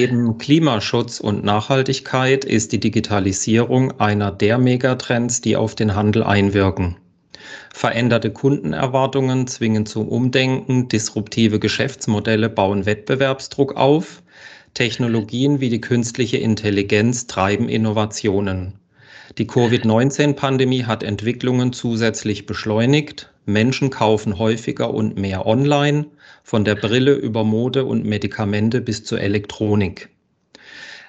Neben Klimaschutz und Nachhaltigkeit ist die Digitalisierung einer der Megatrends, die auf den Handel einwirken. Veränderte Kundenerwartungen zwingen zum Umdenken, disruptive Geschäftsmodelle bauen Wettbewerbsdruck auf, Technologien wie die künstliche Intelligenz treiben Innovationen. Die Covid-19-Pandemie hat Entwicklungen zusätzlich beschleunigt. Menschen kaufen häufiger und mehr online, von der Brille über Mode und Medikamente bis zur Elektronik.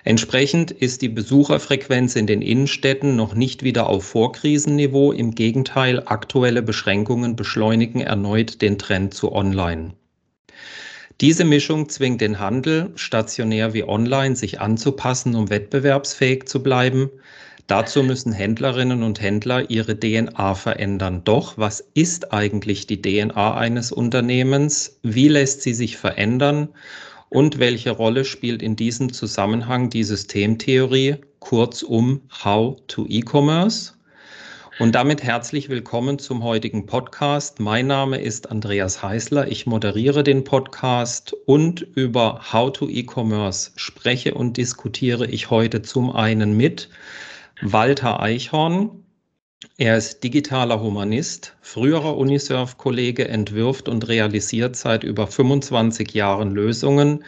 Entsprechend ist die Besucherfrequenz in den Innenstädten noch nicht wieder auf Vorkrisenniveau. Im Gegenteil, aktuelle Beschränkungen beschleunigen erneut den Trend zu Online. Diese Mischung zwingt den Handel, stationär wie online, sich anzupassen, um wettbewerbsfähig zu bleiben. Dazu müssen Händlerinnen und Händler ihre DNA verändern. Doch was ist eigentlich die DNA eines Unternehmens? Wie lässt sie sich verändern? Und welche Rolle spielt in diesem Zusammenhang die Systemtheorie, kurzum How to E-Commerce? Und damit herzlich willkommen zum heutigen Podcast. Mein Name ist Andreas Heißler. Ich moderiere den Podcast und über How to E-Commerce spreche und diskutiere ich heute zum einen mit Walter Eichhorn. Er ist digitaler Humanist, früherer Unisurf-Kollege, entwirft und realisiert seit über 25 Jahren Lösungen,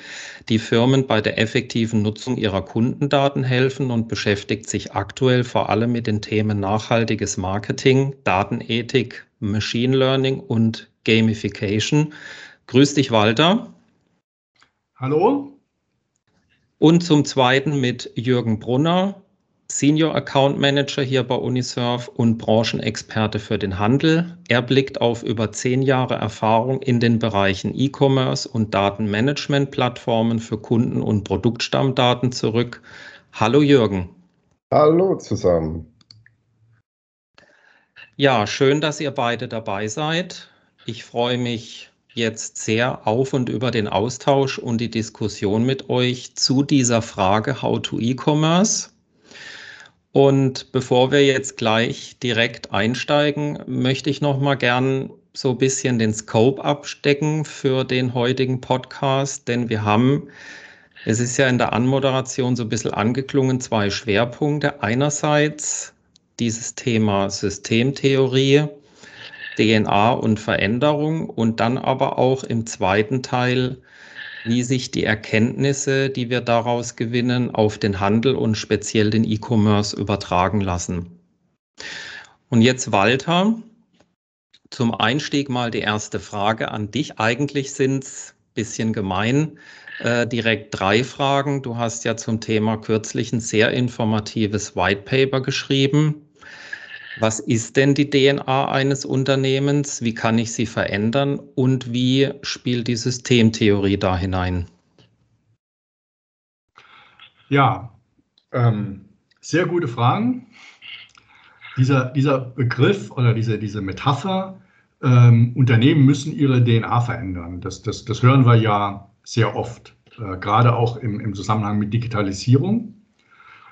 die Firmen bei der effektiven Nutzung ihrer Kundendaten helfen und beschäftigt sich aktuell vor allem mit den Themen nachhaltiges Marketing, Datenethik, Machine Learning und Gamification. Grüß dich, Walter. Hallo. Und zum Zweiten mit Jürgen Brunner, Senior Account Manager hier bei Unisurf und Branchenexperte für den Handel. Er blickt auf über zehn Jahre Erfahrung in den Bereichen E-Commerce und Datenmanagement-Plattformen für Kunden- und Produktstammdaten zurück. Hallo Jürgen. Hallo zusammen. Ja, schön, dass ihr beide dabei seid. Ich freue mich jetzt sehr auf und über den Austausch und die Diskussion mit euch zu dieser Frage How to E-Commerce. Und bevor wir jetzt gleich direkt einsteigen, möchte ich noch mal gern so ein bisschen den Scope abstecken für den heutigen Podcast, denn wir haben, es ist ja in der Anmoderation so ein bisschen angeklungen, zwei Schwerpunkte. Einerseits dieses Thema Systemtheorie, DNA und Veränderung und dann aber auch im zweiten Teil wie sich die Erkenntnisse, die wir daraus gewinnen, auf den Handel und speziell den E-Commerce übertragen lassen. Und jetzt Walter, zum Einstieg mal die erste Frage an dich. Eigentlich sind es ein bisschen gemein, äh, direkt drei Fragen. Du hast ja zum Thema kürzlich ein sehr informatives White Paper geschrieben. Was ist denn die DNA eines Unternehmens? Wie kann ich sie verändern? Und wie spielt die Systemtheorie da hinein? Ja, ähm, sehr gute Fragen. Dieser, dieser Begriff oder diese, diese Metapher, ähm, Unternehmen müssen ihre DNA verändern. Das, das, das hören wir ja sehr oft, äh, gerade auch im, im Zusammenhang mit Digitalisierung.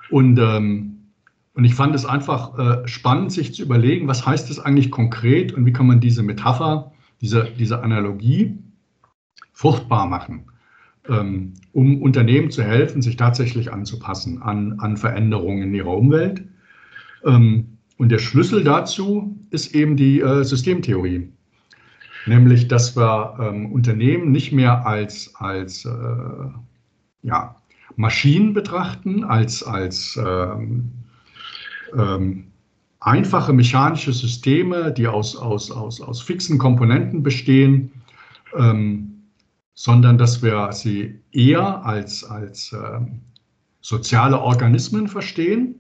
Und ähm, und ich fand es einfach äh, spannend, sich zu überlegen, was heißt das eigentlich konkret und wie kann man diese Metapher, diese, diese Analogie fruchtbar machen, ähm, um Unternehmen zu helfen, sich tatsächlich anzupassen an, an Veränderungen in ihrer Umwelt. Ähm, und der Schlüssel dazu ist eben die äh, Systemtheorie, nämlich dass wir ähm, Unternehmen nicht mehr als, als äh, ja, Maschinen betrachten, als, als ähm, ähm, einfache mechanische Systeme, die aus, aus, aus, aus fixen Komponenten bestehen, ähm, sondern dass wir sie eher als, als ähm, soziale Organismen verstehen,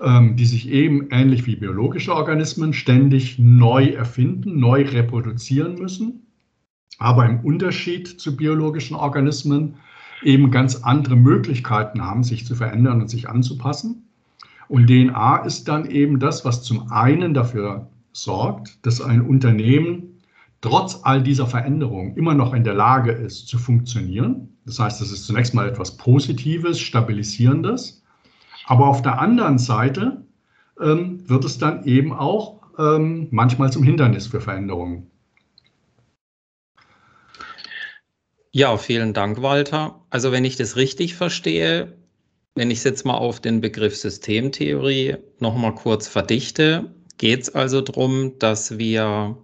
ähm, die sich eben ähnlich wie biologische Organismen ständig neu erfinden, neu reproduzieren müssen, aber im Unterschied zu biologischen Organismen eben ganz andere Möglichkeiten haben, sich zu verändern und sich anzupassen. Und DNA ist dann eben das, was zum einen dafür sorgt, dass ein Unternehmen trotz all dieser Veränderungen immer noch in der Lage ist zu funktionieren. Das heißt, das ist zunächst mal etwas Positives, Stabilisierendes. Aber auf der anderen Seite ähm, wird es dann eben auch ähm, manchmal zum Hindernis für Veränderungen. Ja, vielen Dank, Walter. Also wenn ich das richtig verstehe, wenn ich es jetzt mal auf den Begriff Systemtheorie nochmal kurz verdichte, geht es also darum, dass wir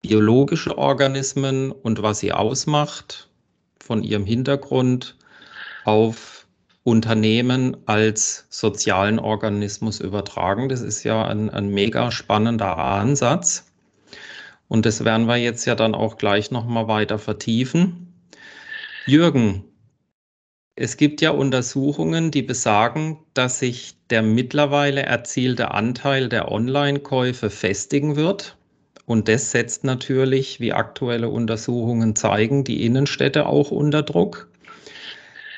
biologische Organismen und was sie ausmacht, von ihrem Hintergrund auf Unternehmen als sozialen Organismus übertragen. Das ist ja ein, ein mega spannender Ansatz. Und das werden wir jetzt ja dann auch gleich nochmal weiter vertiefen. Jürgen, es gibt ja Untersuchungen, die besagen, dass sich der mittlerweile erzielte Anteil der Online-Käufe festigen wird. Und das setzt natürlich, wie aktuelle Untersuchungen zeigen, die Innenstädte auch unter Druck.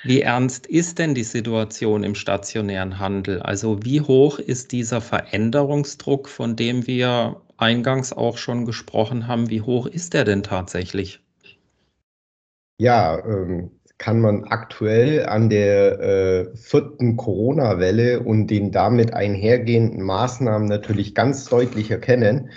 Wie ernst ist denn die Situation im stationären Handel? Also wie hoch ist dieser Veränderungsdruck, von dem wir eingangs auch schon gesprochen haben, wie hoch ist der denn tatsächlich? Ja, ähm, kann man aktuell an der äh, vierten Corona-Welle und den damit einhergehenden Maßnahmen natürlich ganz deutlich erkennen.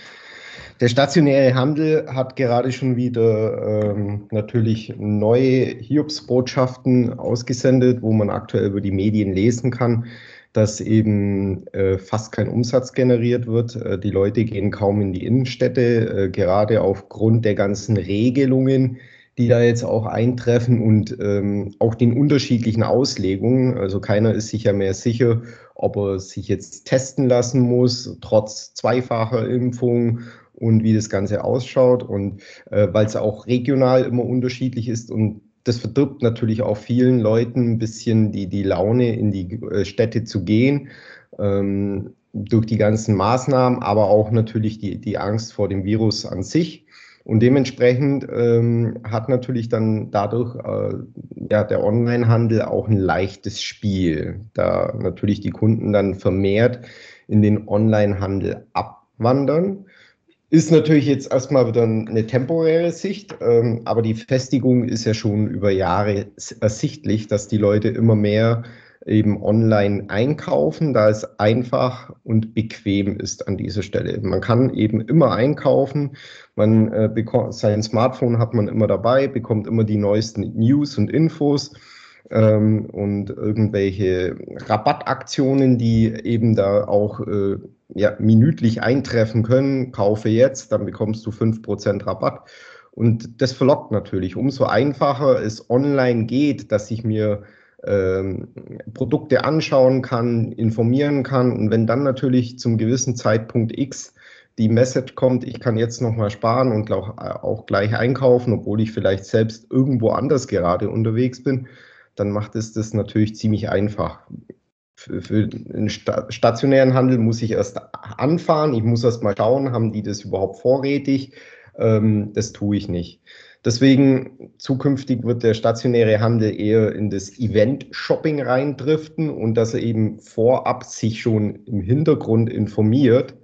Der stationäre Handel hat gerade schon wieder ähm, natürlich neue Hiobsbotschaften ausgesendet, wo man aktuell über die Medien lesen kann dass eben äh, fast kein Umsatz generiert wird. Äh, die Leute gehen kaum in die Innenstädte, äh, gerade aufgrund der ganzen Regelungen, die da jetzt auch eintreffen und ähm, auch den unterschiedlichen Auslegungen. Also keiner ist sich ja mehr sicher, ob er sich jetzt testen lassen muss, trotz zweifacher Impfung und wie das Ganze ausschaut und äh, weil es auch regional immer unterschiedlich ist und das verdirbt natürlich auch vielen Leuten ein bisschen die, die Laune, in die äh, Städte zu gehen, ähm, durch die ganzen Maßnahmen, aber auch natürlich die, die Angst vor dem Virus an sich. Und dementsprechend ähm, hat natürlich dann dadurch äh, ja, der Onlinehandel auch ein leichtes Spiel, da natürlich die Kunden dann vermehrt in den Onlinehandel abwandern. Ist natürlich jetzt erstmal wieder eine temporäre Sicht, ähm, aber die Festigung ist ja schon über Jahre ersichtlich, dass die Leute immer mehr eben online einkaufen, da es einfach und bequem ist an dieser Stelle. Man kann eben immer einkaufen, man äh, bekommt sein Smartphone hat man immer dabei, bekommt immer die neuesten News und Infos ähm, und irgendwelche Rabattaktionen, die eben da auch äh, ja, minütlich eintreffen können. Kaufe jetzt, dann bekommst du 5% Rabatt. Und das verlockt natürlich. Umso einfacher es online geht, dass ich mir ähm, Produkte anschauen kann, informieren kann. Und wenn dann natürlich zum gewissen Zeitpunkt X die Message kommt, ich kann jetzt nochmal sparen und auch, gleich einkaufen, obwohl ich vielleicht selbst irgendwo anders gerade unterwegs bin, dann macht es das natürlich ziemlich einfach. Für, für den stationären Handel muss ich erst anfahren, ich muss erst mal schauen, haben die das überhaupt vorrätig? Ähm, das tue ich nicht. Deswegen zukünftig wird der stationäre Handel eher in das Event-Shopping reindriften und dass er eben vorab sich schon im Hintergrund informiert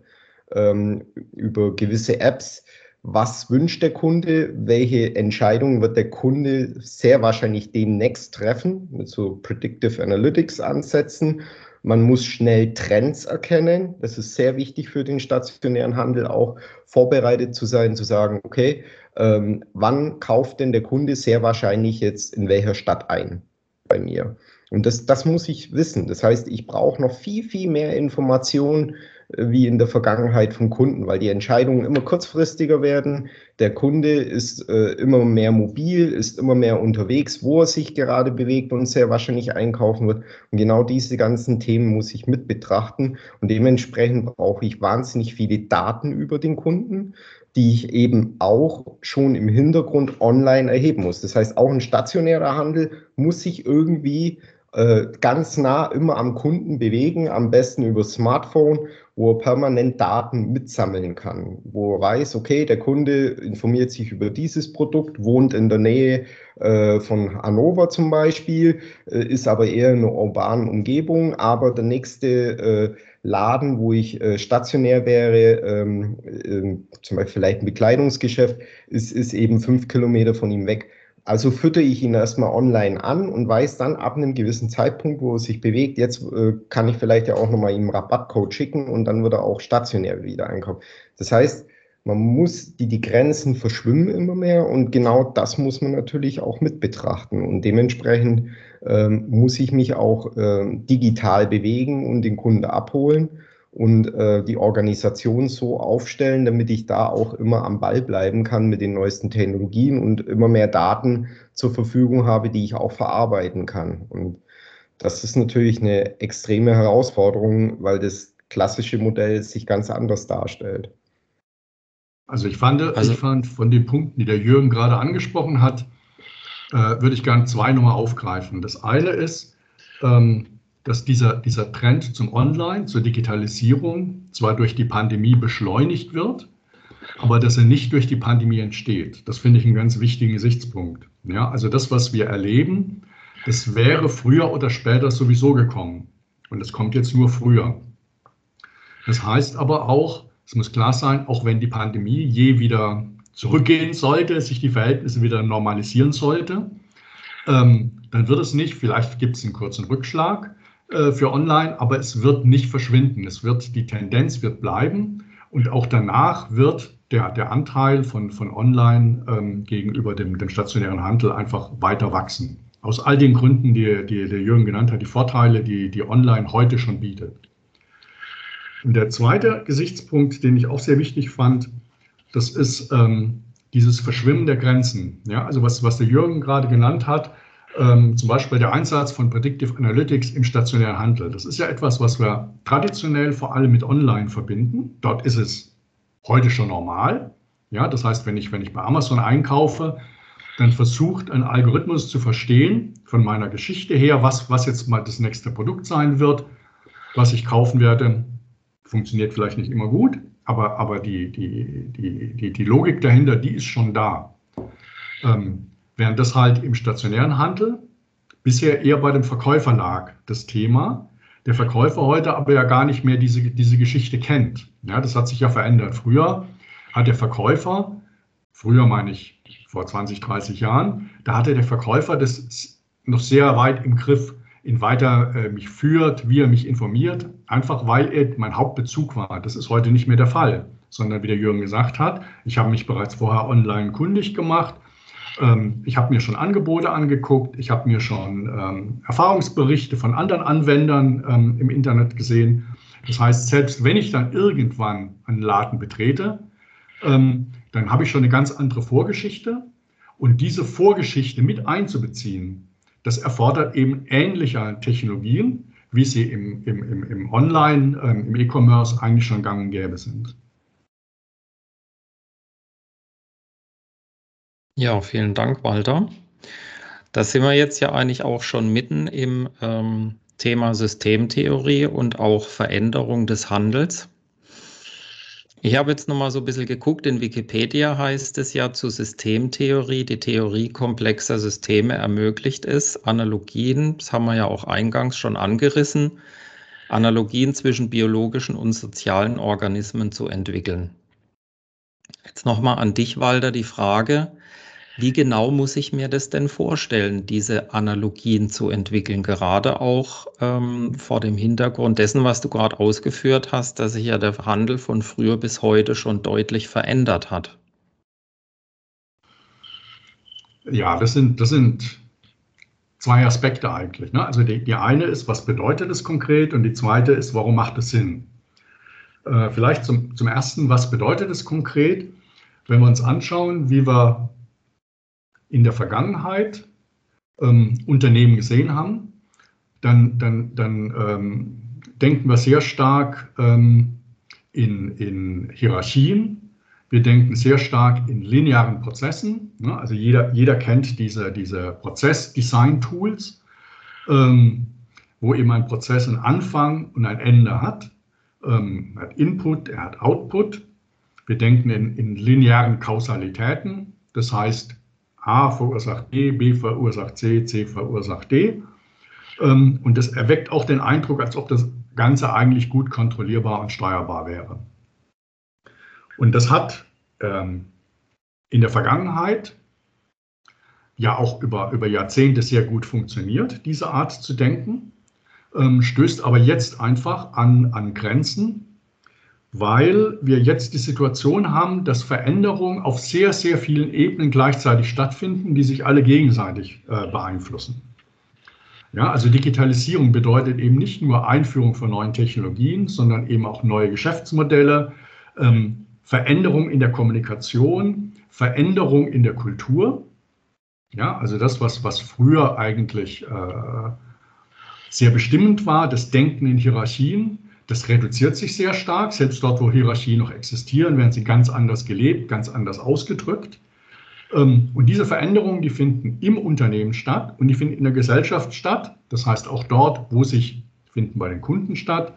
ähm, über gewisse Apps, was wünscht der Kunde, welche Entscheidungen wird der Kunde sehr wahrscheinlich demnächst treffen, mit so Predictive Analytics ansetzen. Man muss schnell Trends erkennen. Das ist sehr wichtig für den stationären Handel auch, vorbereitet zu sein, zu sagen, okay, ähm, wann kauft denn der Kunde sehr wahrscheinlich jetzt in welcher Stadt ein bei mir? Und das, das muss ich wissen. Das heißt, ich brauche noch viel, viel mehr Informationen wie in der Vergangenheit vom Kunden, weil die Entscheidungen immer kurzfristiger werden. Der Kunde ist äh, immer mehr mobil, ist immer mehr unterwegs, wo er sich gerade bewegt und sehr wahrscheinlich einkaufen wird. Und genau diese ganzen Themen muss ich mit betrachten. Und dementsprechend brauche ich wahnsinnig viele Daten über den Kunden, die ich eben auch schon im Hintergrund online erheben muss. Das heißt, auch ein stationärer Handel muss sich irgendwie äh, ganz nah immer am Kunden bewegen, am besten über Smartphone, wo er permanent Daten mitsammeln kann, wo er weiß, okay, der Kunde informiert sich über dieses Produkt, wohnt in der Nähe äh, von Hannover zum Beispiel, äh, ist aber eher in einer urbanen Umgebung, aber der nächste äh, Laden, wo ich äh, stationär wäre, ähm, zum Beispiel vielleicht ein Bekleidungsgeschäft, ist, ist eben fünf Kilometer von ihm weg. Also fütter ich ihn erstmal online an und weiß dann ab einem gewissen Zeitpunkt, wo er sich bewegt, jetzt äh, kann ich vielleicht ja auch nochmal ihm Rabattcode schicken und dann wird er auch stationär wieder einkaufen. Das heißt, Man muss, die, die Grenzen verschwimmen immer mehr und genau das muss man natürlich auch mit betrachten. Und dementsprechend ähm, muss ich mich auch äh, digital bewegen und den Kunde abholen und äh, die Organisation so aufstellen, damit ich da auch immer am Ball bleiben kann mit den neuesten Technologien und immer mehr Daten zur Verfügung habe, die ich auch verarbeiten kann. Und das ist natürlich eine extreme Herausforderung, weil das klassische Modell sich ganz anders darstellt. Also ich fand, also, ich fand von den Punkten, die der Jürgen gerade angesprochen hat, äh, würde ich gerne zwei nochmal aufgreifen. Das eine ist, ähm, dass dieser, dieser Trend zum Online, zur Digitalisierung zwar durch die Pandemie beschleunigt wird, aber dass er nicht durch die Pandemie entsteht. Das finde ich einen ganz wichtigen Gesichtspunkt. Ja, also das, was wir erleben, das wäre früher oder später sowieso gekommen. Und es kommt jetzt nur früher. Das heißt aber auch, es muss klar sein, auch wenn die Pandemie je wieder zurückgehen sollte, sich die Verhältnisse wieder normalisieren sollte, ähm, dann wird es nicht, vielleicht gibt es einen kurzen Rückschlag, äh, für online, aber es wird nicht verschwinden. Es wird, die Tendenz wird bleiben und auch danach wird der, der Anteil von, von online ähm, gegenüber dem, dem stationären Handel einfach weiter wachsen. Aus all den Gründen, die, die der Jürgen genannt hat, die Vorteile, die, die online heute schon bietet. Und der zweite Gesichtspunkt, den ich auch sehr wichtig fand, das ist ähm, dieses Verschwimmen der Grenzen. Ja, also was, was der Jürgen gerade genannt hat, ähm, zum Beispiel der Einsatz von Predictive Analytics im stationären Handel. Das ist ja etwas, was wir traditionell vor allem mit Online verbinden. Dort ist es heute schon normal. Ja, das heißt, wenn ich, wenn ich bei Amazon einkaufe, dann versucht ein Algorithmus zu verstehen von meiner Geschichte her, was, was jetzt mal das nächste Produkt sein wird, was ich kaufen werde. Funktioniert vielleicht nicht immer gut, aber, aber die, die, die, die, die Logik dahinter, die ist schon da. Ähm, Während das halt im stationären Handel bisher eher bei dem Verkäufer lag, das Thema. Der Verkäufer heute aber ja gar nicht mehr diese, diese Geschichte kennt. Ja, das hat sich ja verändert. Früher hat der Verkäufer, früher meine ich vor 20, 30 Jahren, da hatte der Verkäufer das noch sehr weit im Griff, in weiter äh, mich führt, wie er mich informiert, einfach weil er mein Hauptbezug war. Das ist heute nicht mehr der Fall, sondern wie der Jürgen gesagt hat, ich habe mich bereits vorher online kundig gemacht, ich habe mir schon Angebote angeguckt, ich habe mir schon ähm, Erfahrungsberichte von anderen Anwendern ähm, im Internet gesehen. Das heißt, selbst wenn ich dann irgendwann einen Laden betrete, ähm, dann habe ich schon eine ganz andere Vorgeschichte. Und diese Vorgeschichte mit einzubeziehen, das erfordert eben ähnliche Technologien, wie sie im, im, im, im Online, ähm, im E-Commerce eigentlich schon gang und gäbe sind. Ja, vielen Dank, Walter. Da sind wir jetzt ja eigentlich auch schon mitten im ähm, Thema Systemtheorie und auch Veränderung des Handels. Ich habe jetzt nochmal so ein bisschen geguckt, in Wikipedia heißt es ja zu Systemtheorie, die Theorie komplexer Systeme ermöglicht es, Analogien, das haben wir ja auch eingangs schon angerissen, Analogien zwischen biologischen und sozialen Organismen zu entwickeln. Jetzt nochmal an dich, Walter, die Frage, wie genau muss ich mir das denn vorstellen, diese Analogien zu entwickeln, gerade auch ähm, vor dem Hintergrund dessen, was du gerade ausgeführt hast, dass sich ja der Handel von früher bis heute schon deutlich verändert hat? Ja, das sind, das sind zwei Aspekte eigentlich. Ne? Also die, die eine ist, was bedeutet es konkret und die zweite ist, warum macht es Sinn? Äh, vielleicht zum, zum ersten, was bedeutet es konkret? Wenn wir uns anschauen, wie wir in der Vergangenheit ähm, Unternehmen gesehen haben, dann, dann, dann ähm, denken wir sehr stark ähm, in, in Hierarchien. Wir denken sehr stark in linearen Prozessen. Ne? Also jeder, jeder kennt diese, diese Prozess-Design-Tools, ähm, wo eben ein Prozess einen Anfang und ein Ende hat. Ähm, er hat Input, er hat Output. Wir denken in, in linearen Kausalitäten. Das heißt, A verursacht B, B verursacht C, C verursacht D. Ähm, und das erweckt auch den Eindruck, als ob das Ganze eigentlich gut kontrollierbar und steuerbar wäre. Und das hat ähm, in der Vergangenheit ja auch über, über Jahrzehnte sehr gut funktioniert, diese Art zu denken, ähm, stößt aber jetzt einfach an, an Grenzen, weil wir jetzt die Situation haben, dass Veränderungen auf sehr, sehr vielen Ebenen gleichzeitig stattfinden, die sich alle gegenseitig äh, beeinflussen. Ja, also Digitalisierung bedeutet eben nicht nur Einführung von neuen Technologien, sondern eben auch neue Geschäftsmodelle, ähm, Veränderung in der Kommunikation, Veränderung in der Kultur. Ja, also das, was, was früher eigentlich äh, sehr bestimmend war, das Denken in Hierarchien, das reduziert sich sehr stark. Selbst dort, wo Hierarchien noch existieren, werden sie ganz anders gelebt, ganz anders ausgedrückt. Ähm, und diese Veränderungen, die finden im Unternehmen statt und die finden in der Gesellschaft statt. Das heißt auch dort, wo sich finden bei den Kunden statt.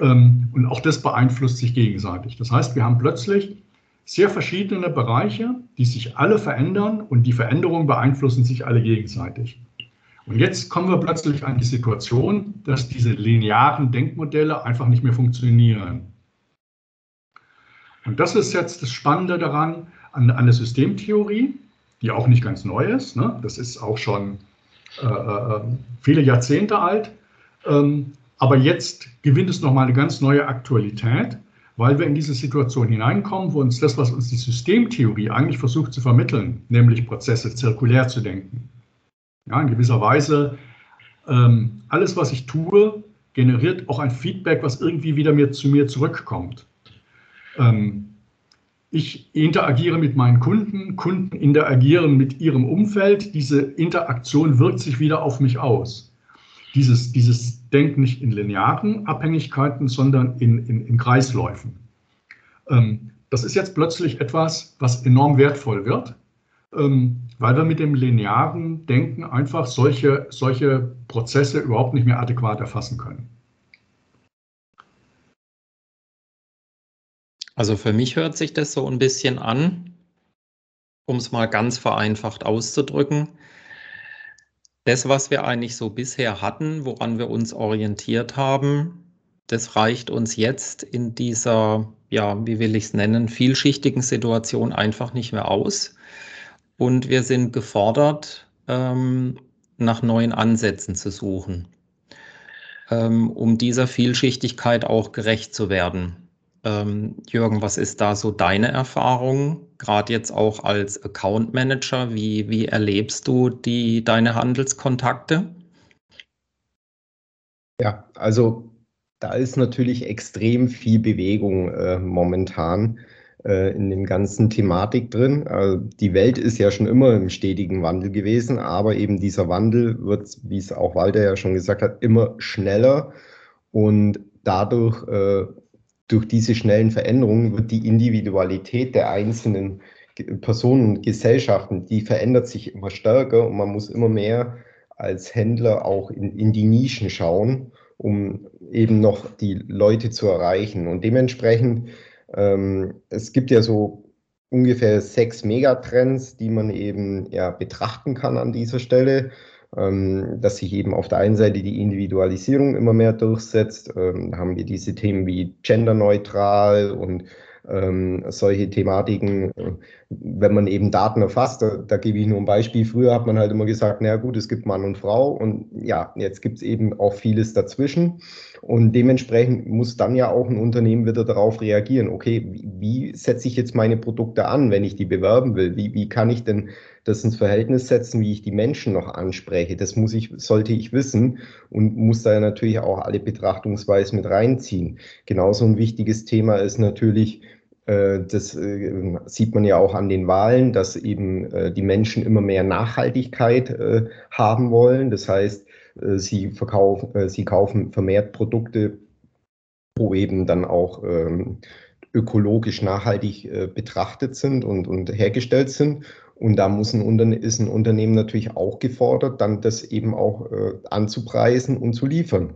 Ähm, und auch das beeinflusst sich gegenseitig. Das heißt, wir haben plötzlich sehr verschiedene Bereiche, die sich alle verändern und die Veränderungen beeinflussen sich alle gegenseitig. Und jetzt kommen wir plötzlich an die Situation, dass diese linearen Denkmodelle einfach nicht mehr funktionieren. Und das ist jetzt das Spannende daran, an, an der Systemtheorie, die auch nicht ganz neu ist. Ne? Das ist auch schon äh, äh, viele Jahrzehnte alt. Ähm, aber jetzt gewinnt es nochmal eine ganz neue Aktualität, weil wir in diese Situation hineinkommen, wo uns das, was uns die Systemtheorie eigentlich versucht zu vermitteln, nämlich Prozesse zirkulär zu denken. Ja, in gewisser Weise, ähm, alles, was ich tue, generiert auch ein Feedback, was irgendwie wieder mir, zu mir zurückkommt. Ähm, ich interagiere mit meinen Kunden, Kunden interagieren mit ihrem Umfeld. Diese Interaktion wirkt sich wieder auf mich aus. Dieses, dieses Denken nicht in linearen Abhängigkeiten, sondern in, in, in Kreisläufen. Ähm, das ist jetzt plötzlich etwas, was enorm wertvoll wird, ähm, weil wir mit dem linearen Denken einfach solche, solche Prozesse überhaupt nicht mehr adäquat erfassen können. Also für mich hört sich das so ein bisschen an, um es mal ganz vereinfacht auszudrücken. Das, was wir eigentlich so bisher hatten, woran wir uns orientiert haben, das reicht uns jetzt in dieser, ja, wie will ich es nennen, vielschichtigen Situation einfach nicht mehr aus. Und wir sind gefordert, ähm, nach neuen Ansätzen zu suchen, ähm, um dieser Vielschichtigkeit auch gerecht zu werden. Ähm, Jürgen, was ist da so deine Erfahrung, gerade jetzt auch als Account Manager? Wie, wie erlebst du die, deine Handelskontakte? Ja, also da ist natürlich extrem viel Bewegung äh, momentan äh, in dem ganzen Thematik drin. Also die Welt ist ja schon immer im stetigen Wandel gewesen, aber eben dieser Wandel wird, wie es auch Walter ja schon gesagt hat, immer schneller und dadurch äh, durch diese schnellen Veränderungen wird die Individualität der einzelnen Personen und Gesellschaften, die verändert sich immer stärker und man muss immer mehr als Händler auch in, in die Nischen schauen, um eben noch die Leute zu erreichen. Und dementsprechend, ähm, es gibt ja so ungefähr sechs Megatrends, die man eben ja betrachten kann an dieser Stelle ähm, dass sich eben auf der einen Seite die Individualisierung immer mehr durchsetzt. Ähm, da haben wir diese Themen wie genderneutral und ähm, solche Thematiken, wenn man eben Daten erfasst, da, da, gebe ich nur ein Beispiel. Früher hat man halt immer gesagt, na gut, es gibt Mann und Frau und ja, jetzt gibt es eben auch vieles dazwischen und dementsprechend muss dann ja auch ein Unternehmen wieder darauf reagieren, okay, wie, wie setze ich jetzt meine Produkte an, wenn ich die bewerben will? Wie, wie kann ich denn das ins Verhältnis setzen, wie ich die Menschen noch anspreche? Das muss ich, sollte ich wissen und muss da natürlich auch alle Betrachtungsweisen mit reinziehen. Genauso ein wichtiges Thema ist natürlich, äh, das äh, sieht man ja auch an den Wahlen, dass eben äh, die Menschen immer mehr Nachhaltigkeit haben wollen. Das heißt, sie verkaufen, sie kaufen vermehrt Produkte, wo eben dann auch ähm, ökologisch nachhaltig betrachtet sind und, und hergestellt sind. Und da muss ein ist ein Unternehmen natürlich auch gefordert, dann das eben auch anzupreisen und zu liefern.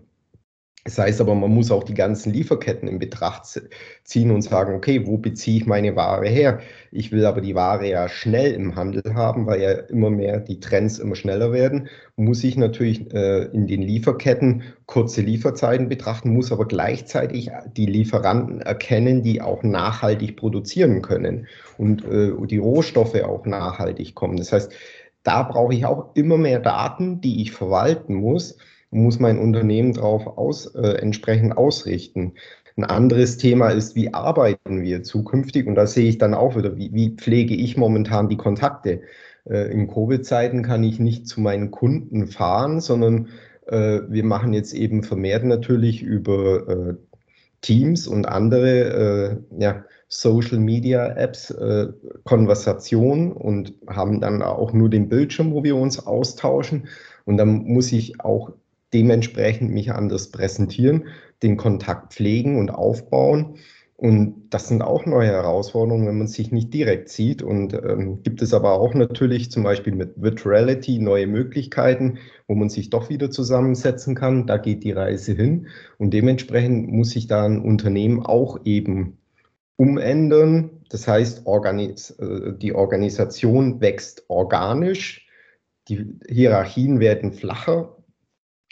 Das heißt aber, man muss auch die ganzen Lieferketten in Betracht ziehen und sagen, okay, wo beziehe ich meine Ware her? Ich will aber die Ware ja schnell im Handel haben, weil ja immer mehr die Trends immer schneller werden. Muss ich natürlich äh, in den Lieferketten kurze Lieferzeiten betrachten, muss aber gleichzeitig die Lieferanten erkennen, die auch nachhaltig produzieren können und äh, die Rohstoffe auch nachhaltig kommen. Das heißt, da brauche ich auch immer mehr Daten, die ich verwalten muss muss mein Unternehmen darauf aus, äh, entsprechend ausrichten. Ein anderes Thema ist, wie arbeiten wir zukünftig? Und da sehe ich dann auch wieder, wie, wie pflege ich momentan die Kontakte? Äh, in Covid-Zeiten kann ich nicht zu meinen Kunden fahren, sondern äh, wir machen jetzt eben vermehrt natürlich über äh, Teams und andere ja, Social Media Apps äh, Konversation und haben dann auch nur den Bildschirm, wo wir uns austauschen. Und dann muss ich auch dementsprechend mich anders präsentieren, den Kontakt pflegen und aufbauen. Und das sind auch neue Herausforderungen, wenn man sich nicht direkt sieht. Und ähm, gibt es aber auch natürlich zum Beispiel mit Virtuality neue Möglichkeiten, wo man sich doch wieder zusammensetzen kann. Da geht die Reise hin. Und dementsprechend muss sich da ein Unternehmen auch eben umändern. Das heißt, Organis äh, die Organisation wächst organisch, die Hierarchien werden flacher,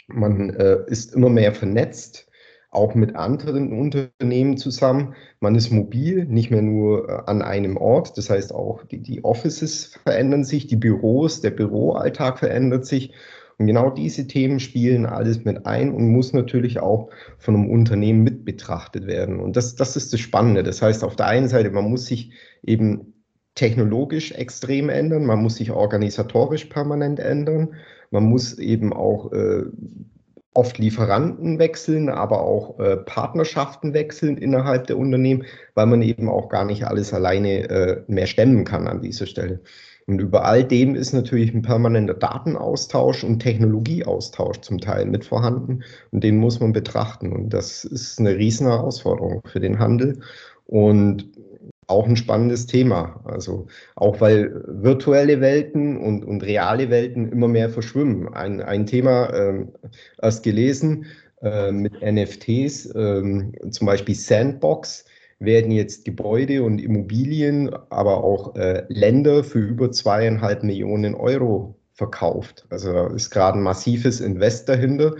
man äh, ist immer mehr vernetzt, auch mit anderen Unternehmen zusammen. Man ist mobil, nicht mehr nur äh, an einem Ort. Das heißt, auch die, die Offices verändern sich, die Büros, der Büroalltag verändert sich. Und genau diese Themen spielen alles mit ein und muss natürlich auch von einem Unternehmen mit betrachtet werden. Und das, das ist das Spannende. Das heißt, auf der einen Seite, man muss sich eben technologisch extrem ändern, man muss sich organisatorisch permanent ändern, man muss eben auch äh, oft Lieferanten wechseln, aber auch äh, Partnerschaften wechseln innerhalb der Unternehmen, weil man eben auch gar nicht alles alleine äh, mehr stemmen kann an dieser Stelle. Und über all dem ist natürlich ein permanenter Datenaustausch und Technologieaustausch zum Teil mit vorhanden. Und den muss man betrachten. Und das ist eine riesen Herausforderung für den Handel. Und auch ein spannendes Thema. Also auch weil virtuelle Welten und, und reale Welten immer mehr verschwimmen. Ein, ein Thema ähm, erst gelesen äh, mit NFTs, ähm, zum Beispiel Sandbox werden jetzt Gebäude und Immobilien, aber auch äh, Länder für über zweieinhalb Millionen Euro verkauft. Also da ist gerade ein massives Invest dahinter,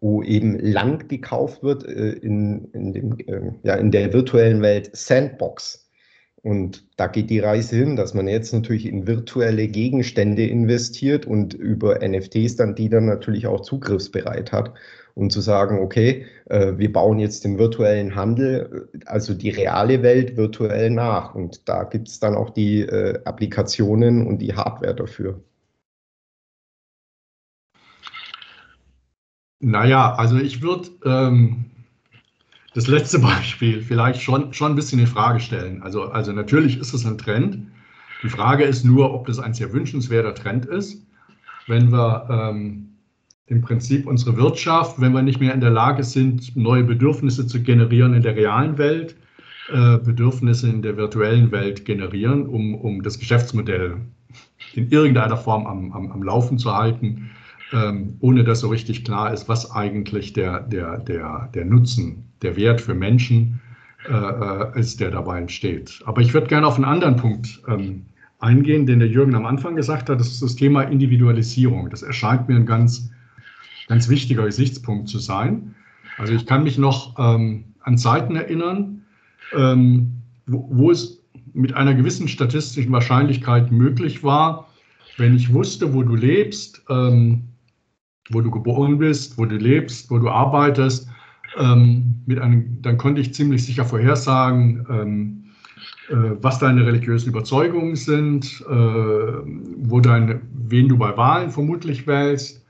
wo eben Land gekauft wird äh, in, in, dem, äh, ja, in der virtuellen Welt Sandbox. Und da geht die Reise hin, dass man jetzt natürlich in virtuelle Gegenstände investiert und über NFTs dann die dann natürlich auch zugriffsbereit hat und zu sagen, okay, äh, wir bauen jetzt den virtuellen Handel, also die reale Welt virtuell nach. Und da gibt es dann auch die äh, Applikationen und die Hardware dafür. Naja, also ich würde ähm, das letzte Beispiel vielleicht schon, schon ein bisschen in Frage stellen. Also, also natürlich ist es ein Trend. Die Frage ist nur, ob das ein sehr wünschenswerter Trend ist. Wenn wir ähm, im Prinzip unsere Wirtschaft, wenn wir nicht mehr in der Lage sind, neue Bedürfnisse zu generieren in der realen Welt, äh, Bedürfnisse in der virtuellen Welt generieren, um, um das Geschäftsmodell in irgendeiner Form am, am, am Laufen zu halten, ähm, ohne dass so richtig klar ist, was eigentlich der, der, der, der Nutzen, der Wert für Menschen äh, äh ist, der dabei entsteht. Aber ich würde gerne auf einen anderen Punkt ähm, eingehen, den der Jürgen am Anfang gesagt hat, das ist das Thema Individualisierung. Das erscheint mir ein ganz ganz wichtiger Gesichtspunkt zu sein. Also ich kann mich noch ähm, an Zeiten erinnern, ähm, wo, wo es mit einer gewissen statistischen Wahrscheinlichkeit möglich war, wenn ich wusste, wo du lebst, ähm, wo du geboren bist, wo du lebst, wo du arbeitest, ähm, mit einem, dann konnte ich ziemlich sicher vorhersagen, ähm, äh, was deine religiösen Überzeugungen sind, äh, wo deine, wen du bei Wahlen vermutlich wählst,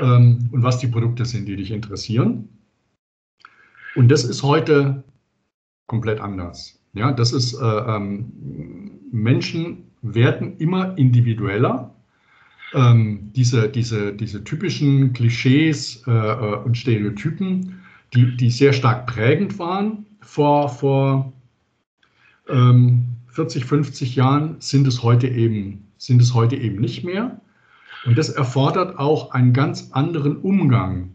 ähm, und was die Produkte sind, die dich interessieren. Und das ist heute komplett anders. Ja, das ist, äh, ähm, Menschen werden immer individueller. Ähm, diese, diese, diese typischen Klischees äh, äh und Stereotypen, die, die sehr stark prägend waren vor, vor ähm, 40, 50 Jahren, sind es heute eben, sind es heute eben nicht mehr. Und das erfordert auch einen ganz anderen Umgang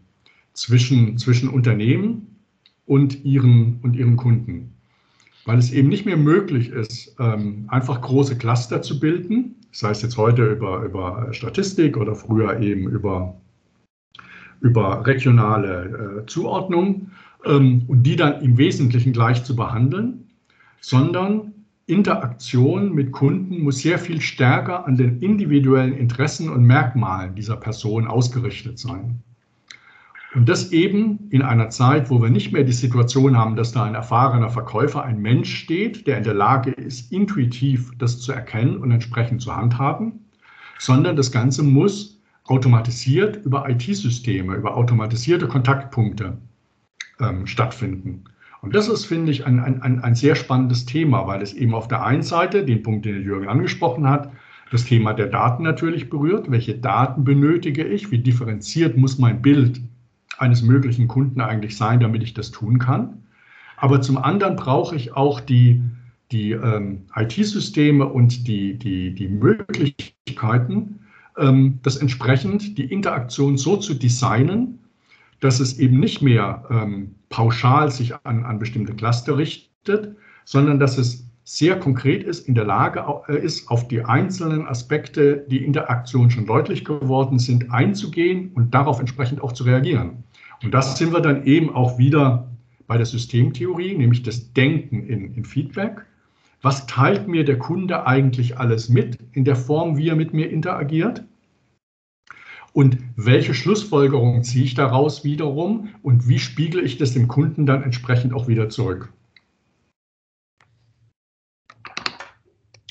zwischen, zwischen Unternehmen und ihren, und ihren Kunden. Weil es eben nicht mehr möglich ist, ähm, einfach große Cluster zu bilden, sei es jetzt heute über, über Statistik oder früher eben über, über regionale äh, Zuordnung ähm, und die dann im Wesentlichen gleich zu behandeln, sondern Interaktion mit Kunden muss sehr viel stärker an den individuellen Interessen und Merkmalen dieser Person ausgerichtet sein. Und das eben in einer Zeit, wo wir nicht mehr die Situation haben, dass da ein erfahrener Verkäufer, ein Mensch steht, der in der Lage ist, intuitiv das zu erkennen und entsprechend zu handhaben, sondern das Ganze muss automatisiert über IT-Systeme, über automatisierte Kontaktpunkte ähm, stattfinden. Und das ist, finde ich, ein, ein, ein sehr spannendes Thema, weil es eben auf der einen Seite den Punkt, den Jürgen angesprochen hat, das Thema der Daten natürlich berührt. Welche Daten benötige ich? Wie differenziert muss mein Bild eines möglichen Kunden eigentlich sein, damit ich das tun kann? Aber zum anderen brauche ich auch die, die ähm, IT-Systeme und die, die, die Möglichkeiten, das entsprechend die Interaktion so zu designen, dass es eben nicht mehr ähm, pauschal sich an, an bestimmte Cluster richtet, sondern dass es sehr konkret ist, in der Lage äh, ist, auf die einzelnen Aspekte, die in der Aktion schon deutlich geworden sind, einzugehen und darauf entsprechend auch zu reagieren. Und das sind wir dann eben auch wieder bei der Systemtheorie, nämlich das Denken in, in Feedback. Was teilt mir der Kunde eigentlich alles mit in der Form, wie er mit mir interagiert? Und welche Schlussfolgerungen ziehe ich daraus wiederum und wie spiegele ich das dem Kunden dann entsprechend auch wieder zurück?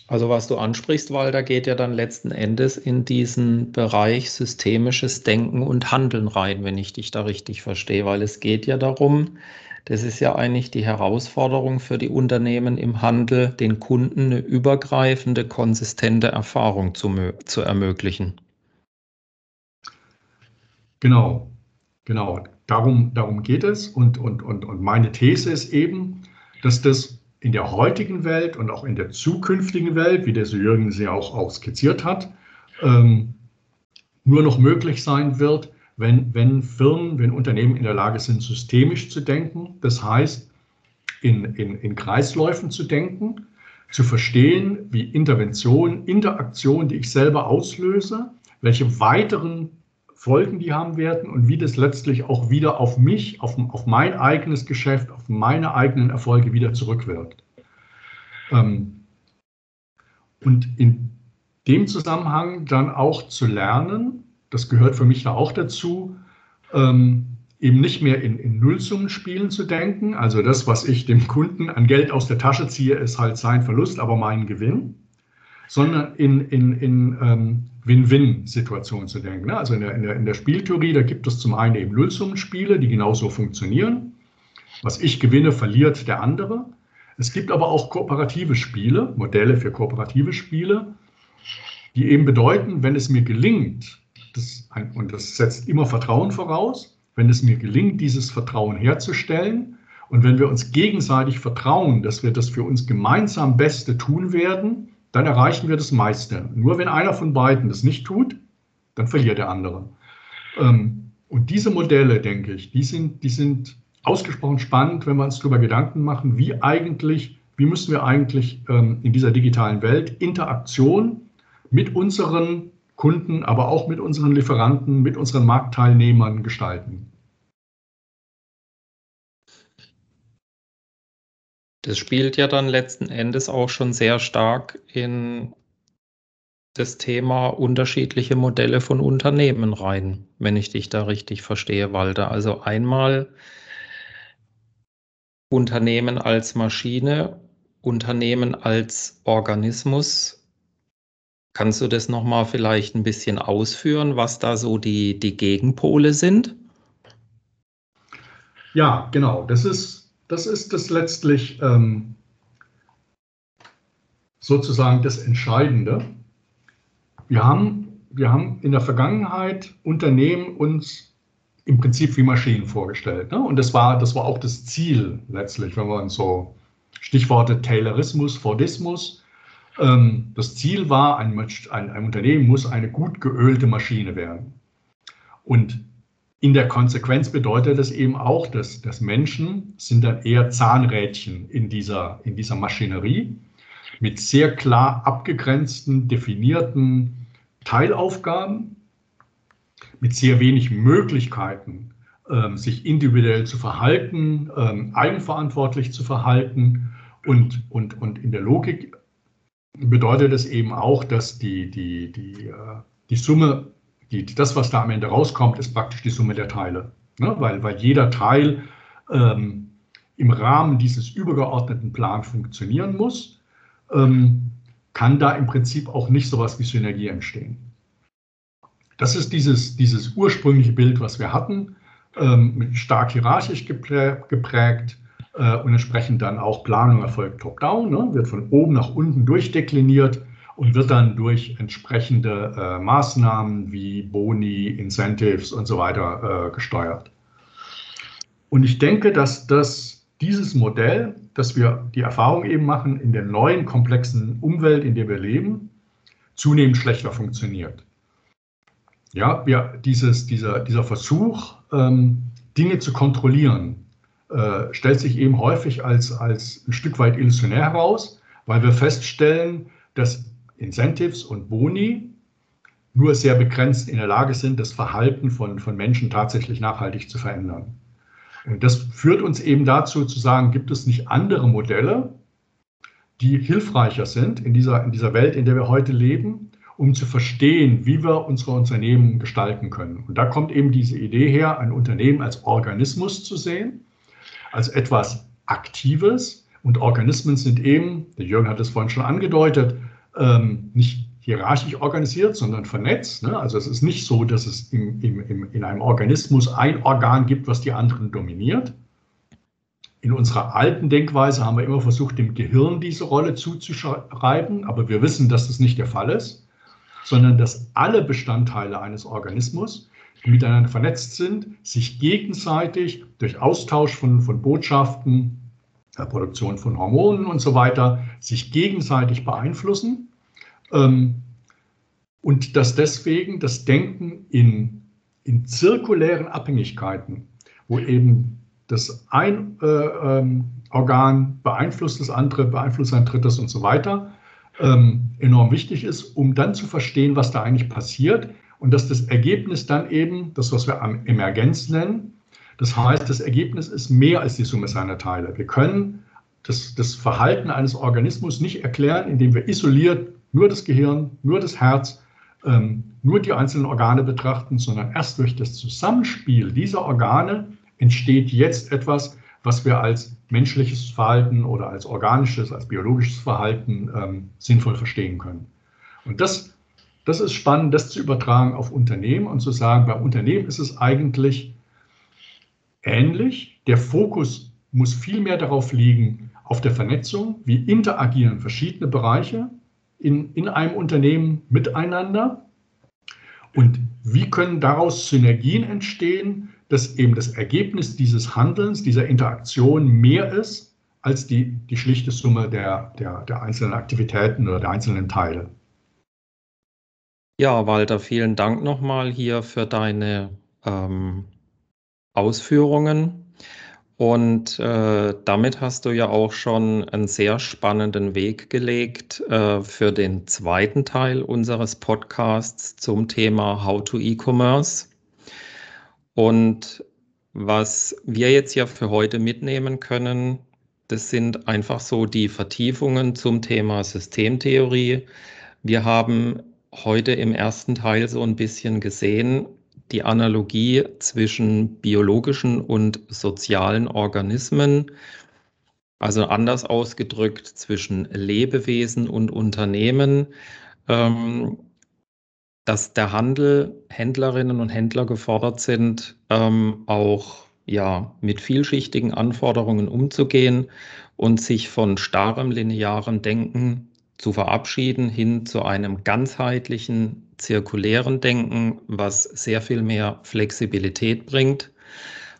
Also was du ansprichst, Walter, geht ja dann letzten Endes in diesen Bereich systemisches Denken und Handeln rein, wenn ich dich da richtig verstehe, weil es geht ja darum, das ist ja eigentlich die Herausforderung für die Unternehmen im Handel, den Kunden eine übergreifende, konsistente Erfahrung zu, zu ermöglichen. Genau, genau. Darum, darum geht es. Und, und, und, und meine These ist eben, dass das in der heutigen Welt und auch in der zukünftigen Welt, wie der Jürgen sie auch, auch skizziert hat, ähm, nur noch möglich sein wird, wenn, wenn Firmen, wenn Unternehmen in der Lage sind, systemisch zu denken. Das heißt, in, in, in Kreisläufen zu denken, zu verstehen, wie Intervention, Interaktion, die ich selber auslöse, welche weiteren Folgen die haben werden und wie das letztlich auch wieder auf mich, auf, auf mein eigenes Geschäft, auf meine eigenen Erfolge wieder zurückwirkt. Ähm, und in dem Zusammenhang dann auch zu lernen, das gehört für mich da auch dazu, ähm, eben nicht mehr in, in Nullsummenspielen zu denken. Also das, was ich dem Kunden an Geld aus der Tasche ziehe, ist halt sein Verlust, aber mein Gewinn, sondern in, in, in ähm, Win-Win-Situationen zu denken. Ne? Also in der, in, der, in der Spieltheorie, da gibt es zum einen eben Nullsummenspiele, die genauso funktionieren. Was ich gewinne, verliert der andere. Es gibt aber auch kooperative Spiele, Modelle für kooperative Spiele, die eben bedeuten, wenn es mir gelingt, das, und das setzt immer Vertrauen voraus, wenn es mir gelingt, dieses Vertrauen herzustellen und wenn wir uns gegenseitig vertrauen, dass wir das für uns gemeinsam Beste tun werden, dann erreichen wir das meiste. Nur wenn einer von beiden das nicht tut, dann verliert der andere. Ähm, und diese Modelle, denke ich, die sind, die sind ausgesprochen spannend, wenn wir uns darüber Gedanken machen, wie eigentlich, wie müssen wir eigentlich ähm, in dieser digitalen Welt Interaktion mit unseren Kunden, aber auch mit unseren Lieferanten, mit unseren Marktteilnehmern gestalten. Das spielt ja dann letzten Endes auch schon sehr stark in das Thema unterschiedliche Modelle von Unternehmen rein, wenn ich dich da richtig verstehe, Walter. Also einmal Unternehmen als Maschine, Unternehmen als Organismus. Kannst du das nochmal vielleicht ein bisschen ausführen, was da so die, die Gegenpole sind? Ja, genau. Das ist das ist das letztlich ähm, sozusagen das Entscheidende. Wir haben, wir haben in der Vergangenheit Unternehmen uns im Prinzip wie Maschinen vorgestellt. Ne? Und das war, das war auch das Ziel letztlich, wenn man so Stichworte Taylorismus, Fordismus. Ähm, das Ziel war, ein, ein, ein Unternehmen muss eine gut geölte Maschine werden. Und in der Konsequenz bedeutet es eben auch, dass, dass Menschen sind dann eher Zahnrädchen in dieser, in dieser Maschinerie mit sehr klar abgegrenzten, definierten Teilaufgaben, mit sehr wenig Möglichkeiten, ähm, sich individuell zu verhalten, ähm, eigenverantwortlich zu verhalten. Und, und, und in der Logik bedeutet es eben auch, dass die, die, die, äh, die Summe die, das, was da am Ende rauskommt, ist praktisch die Summe der Teile. ne? weil, weil jeder Teil ähm, im Rahmen dieses übergeordneten Plans funktionieren muss, ähm, kann da im Prinzip auch nicht so etwas wie Synergie entstehen. Das ist dieses, dieses ursprüngliche Bild, was wir hatten, ähm, stark hierarchisch geprägt äh, und entsprechend dann auch Planung erfolgt top-down, ne? wird von oben nach unten durchdekliniert und wird dann durch entsprechende äh, Maßnahmen wie Boni, Incentives und so weiter äh, gesteuert. Und ich denke, dass das, dieses Modell, dass wir die Erfahrung eben machen, in der neuen komplexen Umwelt, in der wir leben, zunehmend schlechter funktioniert. Ja, wir, dieses, dieser, dieser Versuch, ähm, Dinge zu kontrollieren, äh, stellt sich eben häufig als, als ein Stück weit illusionär heraus, weil wir feststellen, dass Incentives und Boni nur sehr begrenzt in der Lage sind, das Verhalten von, von Menschen tatsächlich nachhaltig zu verändern. Und das führt uns eben dazu zu sagen, gibt es nicht andere Modelle, die hilfreicher sind in dieser, in dieser Welt, in der wir heute leben, um zu verstehen, wie wir unsere Unternehmen gestalten können. Und da kommt eben diese Idee her, ein Unternehmen als Organismus zu sehen, als etwas Aktives. Und Organismen sind eben, der Jürgen hat es vorhin schon angedeutet, ähm, nicht hierarchisch organisiert, sondern vernetzt. Ne? Also es ist nicht so, dass es im, im, in einem Organismus ein Organ gibt, was die anderen dominiert. In unserer alten Denkweise haben wir immer versucht, dem Gehirn diese Rolle zuzuschreiben, aber wir wissen, dass das nicht der Fall ist, sondern dass alle Bestandteile eines Organismus, miteinander vernetzt sind, sich gegenseitig durch Austausch von, von Botschaften, der Produktion von Hormonen und so weiter, sich gegenseitig beeinflussen. Ähm, und dass deswegen das Denken in, in zirkulären Abhängigkeiten, wo eben das ein äh, ähm, Organ beeinflusst das andere, beeinflusst ein drittes und so weiter, ähm, enorm wichtig ist, um dann zu verstehen, was da eigentlich passiert und dass das Ergebnis dann eben, das, was wir Emergenz nennen, das heißt, das Ergebnis ist mehr als die Summe seiner Teile. Wir können das, das Verhalten eines Organismus nicht erklären, indem wir isoliert nur das Gehirn, nur das Herz, ähm, nur die einzelnen Organe betrachten, sondern erst durch das Zusammenspiel dieser Organe entsteht jetzt etwas, was wir als menschliches Verhalten oder als organisches, als biologisches Verhalten ähm, sinnvoll verstehen können. Und das, das ist spannend, das zu übertragen auf Unternehmen und zu sagen, beim Unternehmen ist es eigentlich ähnlich. Der Fokus muss viel mehr darauf liegen, auf der Vernetzung, wie interagieren verschiedene Bereiche in, in einem Unternehmen miteinander und wie können daraus Synergien entstehen, dass eben das Ergebnis dieses Handelns, dieser Interaktion mehr ist als die, die schlichte Summe der, der, der einzelnen Aktivitäten oder der einzelnen Teile. Ja, Walter, vielen Dank nochmal hier für deine ähm, Ausführungen. Und äh, damit hast du ja auch schon einen sehr spannenden Weg gelegt äh, für den zweiten Teil unseres Podcasts zum Thema How to E-Commerce. Und was wir jetzt ja für heute mitnehmen können, das sind einfach so die Vertiefungen zum Thema Systemtheorie. Wir haben heute im ersten Teil so ein bisschen gesehen, die Analogie zwischen biologischen und sozialen Organismen, also anders ausgedrückt zwischen Lebewesen und Unternehmen, ähm, dass der Handel, Händlerinnen und Händler gefordert sind, ähm, auch ja, mit vielschichtigen Anforderungen umzugehen und sich von starrem linearen Denken zu verabschieden hin zu einem ganzheitlichen, zirkulären Denken, was sehr viel mehr Flexibilität bringt.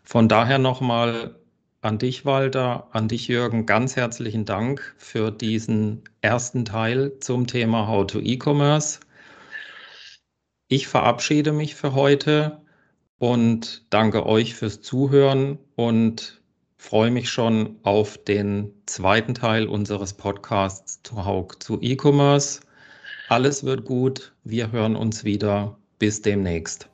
Von daher nochmal an dich, Walter, an dich, Jürgen, ganz herzlichen Dank für diesen ersten Teil zum Thema How to E-Commerce. Ich verabschiede mich für heute und danke euch fürs Zuhören und freue mich schon auf den zweiten Teil unseres Podcasts zu Haug zu E-Commerce. Alles wird gut. Wir hören uns wieder. Bis demnächst.